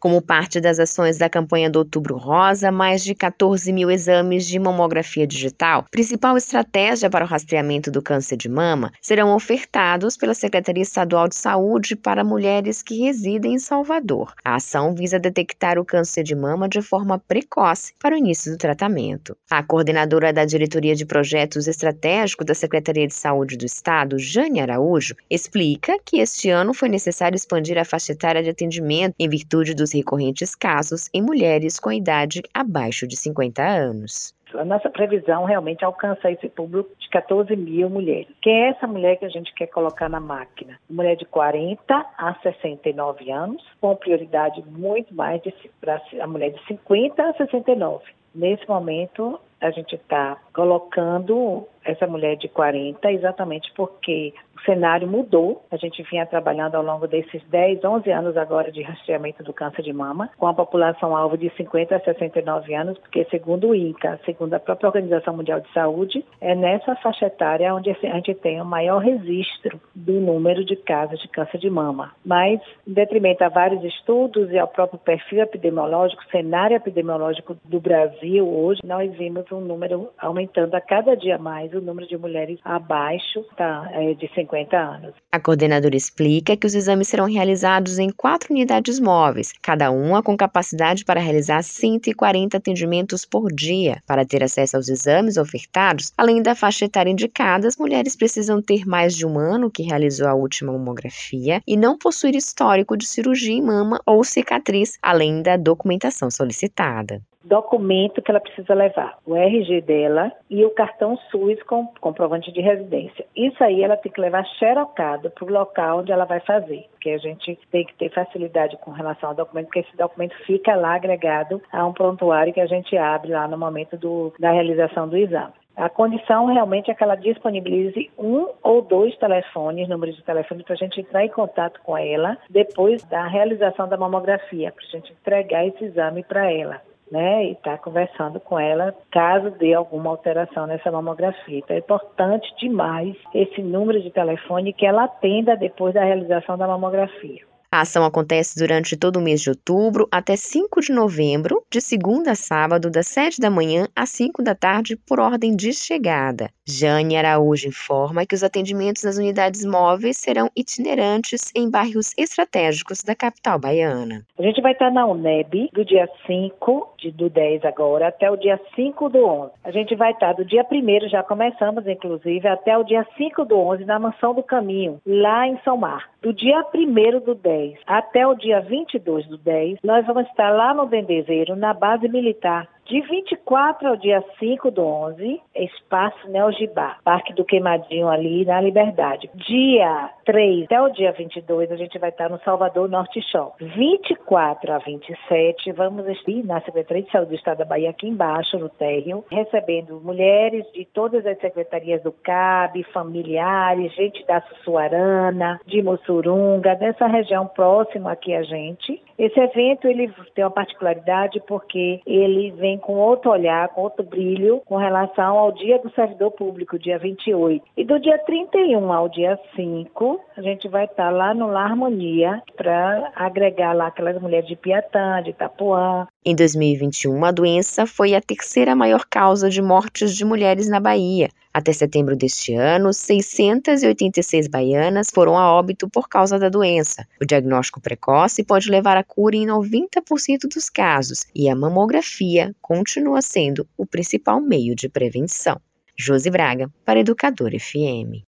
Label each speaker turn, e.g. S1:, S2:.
S1: Como parte das ações da campanha do Outubro Rosa, mais de 14 mil exames de mamografia digital, principal estratégia para o rastreamento do câncer de mama, serão ofertados pela Secretaria Estadual de Saúde para mulheres que residem em Salvador. A ação visa detectar o câncer de mama de forma precoce para o início do tratamento. A coordenadora da Diretoria de Projetos Estratégicos da Secretaria de Saúde do Estado, Jane Araújo, explica que este ano foi necessário expandir a faixa etária de atendimento em virtude dos recorrentes casos em mulheres com idade abaixo de 50 anos.
S2: A nossa previsão realmente alcançar esse público de 14 mil mulheres. Quem é essa mulher que a gente quer colocar na máquina? Mulher de 40 a 69 anos, com prioridade muito mais para a mulher de 50 a 69. Nesse momento, a gente está colocando essa mulher de 40 exatamente porque o cenário mudou. A gente vinha trabalhando ao longo desses 10, 11 anos agora de rastreamento do câncer de mama, com a população alvo de 50 a 69 anos, porque segundo o INCA, segundo a própria Organização Mundial de Saúde, é nessa faixa etária onde a gente tem o maior registro do número de casos de câncer de mama. Mas, em detrimento a vários estudos e ao próprio perfil epidemiológico, cenário epidemiológico do Brasil hoje, nós vimos um número aumentando a cada dia mais o número de mulheres abaixo tá, é, de 50 anos.
S1: A coordenadora explica que os exames serão realizados em quatro unidades móveis, cada uma com capacidade para realizar 140 atendimentos por dia. Para ter acesso aos exames ofertados, além da faixa etária indicada, as mulheres precisam ter mais de um ano que realizou a última mamografia e não possuir histórico de cirurgia em mama ou cicatriz, além da documentação solicitada
S2: documento que ela precisa levar, o RG dela e o cartão SUS com comprovante de residência. Isso aí ela tem que levar xerocado para o local onde ela vai fazer, porque a gente tem que ter facilidade com relação ao documento, porque esse documento fica lá agregado a um prontuário que a gente abre lá no momento do, da realização do exame. A condição realmente é que ela disponibilize um ou dois telefones, números de telefone, para a gente entrar em contato com ela depois da realização da mamografia, para a gente entregar esse exame para ela né, e estar tá conversando com ela caso dê alguma alteração nessa mamografia. Então é importante demais esse número de telefone que ela atenda depois da realização da mamografia.
S1: A ação acontece durante todo o mês de outubro até 5 de novembro, de segunda a sábado, das 7 da manhã às 5 da tarde, por ordem de chegada. Jane Araújo informa que os atendimentos nas unidades móveis serão itinerantes em bairros estratégicos da capital baiana.
S2: A gente vai estar na UNEB do dia 5 de, do 10 agora até o dia 5 do 11. A gente vai estar do dia 1 já começamos, inclusive, até o dia 5 do 11 na Mansão do Caminho, lá em São Mar. Do dia 1 do 10 10 até o dia 22 do 10, nós vamos estar lá no Dendezeiro, na base militar, de 24 ao dia 5 do 11, Espaço Neogibá, Parque do Queimadinho ali na Liberdade. Dia 3 até o dia 22, a gente vai estar no Salvador Norte Show. 24 a 27, vamos estar na Secretaria de Saúde do Estado da Bahia, aqui embaixo, no térreo, recebendo mulheres de todas as secretarias do CAB, familiares, gente da Sussuarana, de Mussurunga, dessa região próxima aqui a gente. Esse evento ele tem uma particularidade porque ele vem com outro olhar, com outro brilho com relação ao Dia do Servidor Público, dia 28. E do dia 31 ao dia 5, a gente vai estar lá no La Harmonia para agregar lá aquelas mulheres de Piatã, de Itapuã.
S1: Em 2021, a doença foi a terceira maior causa de mortes de mulheres na Bahia. Até setembro deste ano, 686 baianas foram a óbito por causa da doença. O diagnóstico precoce pode levar à cura em 90% dos casos e a mamografia continua sendo o principal meio de prevenção. Josi Braga, para Educador FM.